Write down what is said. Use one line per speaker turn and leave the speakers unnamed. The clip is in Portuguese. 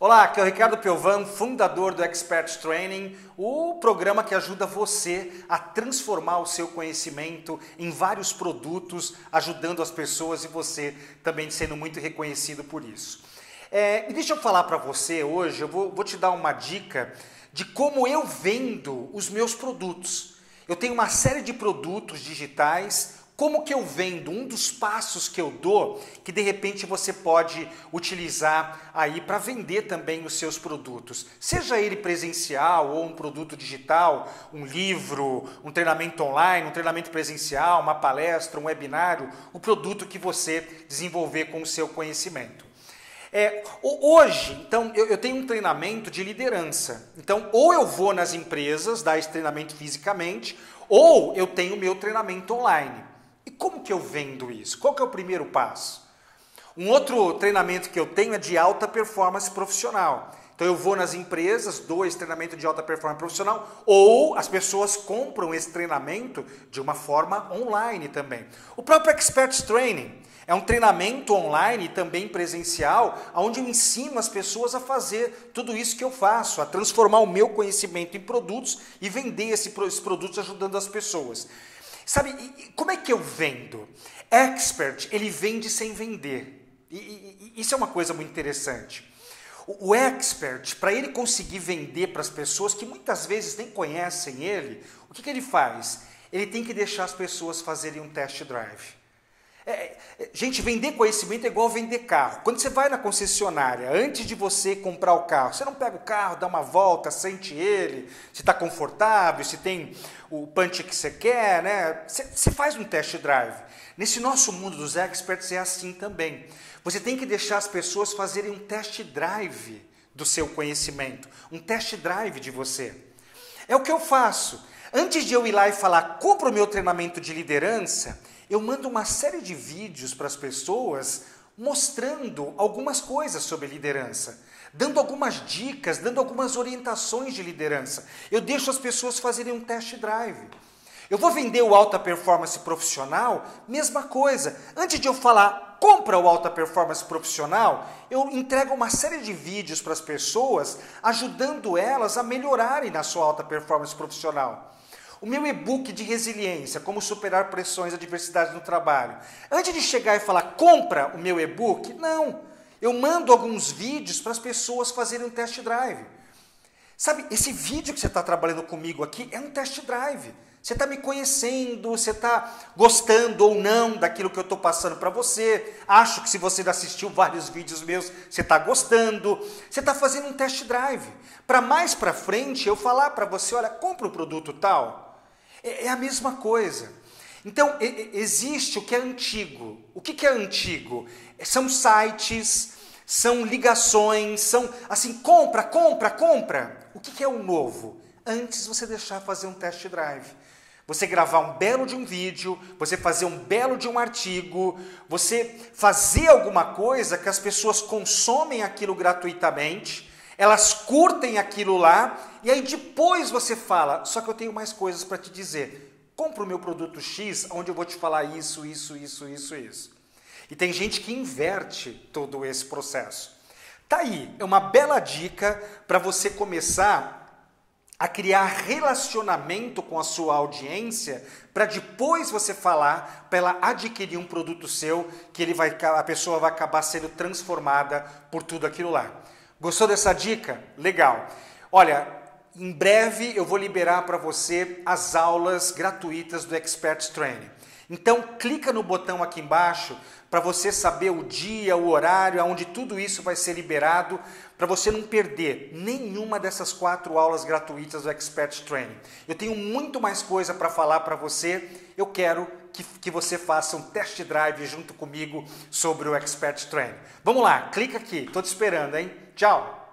Olá, aqui é o Ricardo Piovan, fundador do Expert Training, o programa que ajuda você a transformar o seu conhecimento em vários produtos, ajudando as pessoas e você também sendo muito reconhecido por isso. É, e deixa eu falar para você hoje, eu vou, vou te dar uma dica de como eu vendo os meus produtos. Eu tenho uma série de produtos digitais como que eu vendo? Um dos passos que eu dou, que de repente você pode utilizar aí para vender também os seus produtos. Seja ele presencial ou um produto digital, um livro, um treinamento online, um treinamento presencial, uma palestra, um webinário, o produto que você desenvolver com o seu conhecimento. É, hoje, então, eu, eu, tenho um treinamento de liderança. Então, ou eu vou nas empresas dar esse treinamento fisicamente, ou eu tenho meu treinamento online. E como que eu vendo isso? Qual que é o primeiro passo? Um outro treinamento que eu tenho é de alta performance profissional. Então eu vou nas empresas, dou esse treinamento de alta performance profissional, ou as pessoas compram esse treinamento de uma forma online também. O próprio Expert Training é um treinamento online também presencial, onde eu ensino as pessoas a fazer tudo isso que eu faço, a transformar o meu conhecimento em produtos e vender esses produtos ajudando as pessoas. Sabe, como é que eu vendo? Expert, ele vende sem vender. E, e, e isso é uma coisa muito interessante. O, o expert, para ele conseguir vender para as pessoas que muitas vezes nem conhecem ele, o que, que ele faz? Ele tem que deixar as pessoas fazerem um test drive. É, é, gente, vender conhecimento é igual vender carro. Quando você vai na concessionária, antes de você comprar o carro, você não pega o carro, dá uma volta, sente ele, se está confortável, se tem o punch que você quer, né? Você, você faz um test drive. Nesse nosso mundo dos experts é assim também. Você tem que deixar as pessoas fazerem um test drive do seu conhecimento, um test drive de você. É o que eu faço. Antes de eu ir lá e falar, compra o meu treinamento de liderança, eu mando uma série de vídeos para as pessoas mostrando algumas coisas sobre liderança, dando algumas dicas, dando algumas orientações de liderança. Eu deixo as pessoas fazerem um test drive. Eu vou vender o alta performance profissional, mesma coisa. Antes de eu falar, compra o alta performance profissional, eu entrego uma série de vídeos para as pessoas, ajudando elas a melhorarem na sua alta performance profissional. O meu e-book de resiliência, como superar pressões e adversidades no trabalho. Antes de chegar e falar, compra o meu e-book, não. Eu mando alguns vídeos para as pessoas fazerem um test drive. Sabe, esse vídeo que você está trabalhando comigo aqui é um test drive. Você está me conhecendo, você está gostando ou não daquilo que eu estou passando para você. Acho que se você já assistiu vários vídeos meus, você está gostando. Você está fazendo um test drive. Para mais para frente eu falar para você, olha, compra o produto tal. É, é a mesma coisa. Então, existe o que é antigo. O que é antigo? São sites, são ligações, são assim, compra, compra, compra. O que é o novo? Antes você deixar fazer um test drive. Você gravar um belo de um vídeo, você fazer um belo de um artigo, você fazer alguma coisa que as pessoas consomem aquilo gratuitamente elas curtem aquilo lá e aí depois você fala, só que eu tenho mais coisas para te dizer. Compra o meu produto X, onde eu vou te falar isso, isso, isso, isso, isso. E tem gente que inverte todo esse processo. Tá aí, é uma bela dica para você começar a criar relacionamento com a sua audiência para depois você falar para ela adquirir um produto seu que ele vai a pessoa vai acabar sendo transformada por tudo aquilo lá. Gostou dessa dica? Legal. Olha, em breve eu vou liberar para você as aulas gratuitas do Expert Training. Então clica no botão aqui embaixo para você saber o dia, o horário, aonde tudo isso vai ser liberado, para você não perder nenhuma dessas quatro aulas gratuitas do Expert Training. Eu tenho muito mais coisa para falar para você. Eu quero que, que você faça um test drive junto comigo sobre o Expert Training. Vamos lá, clica aqui, estou te esperando, hein? Tchau!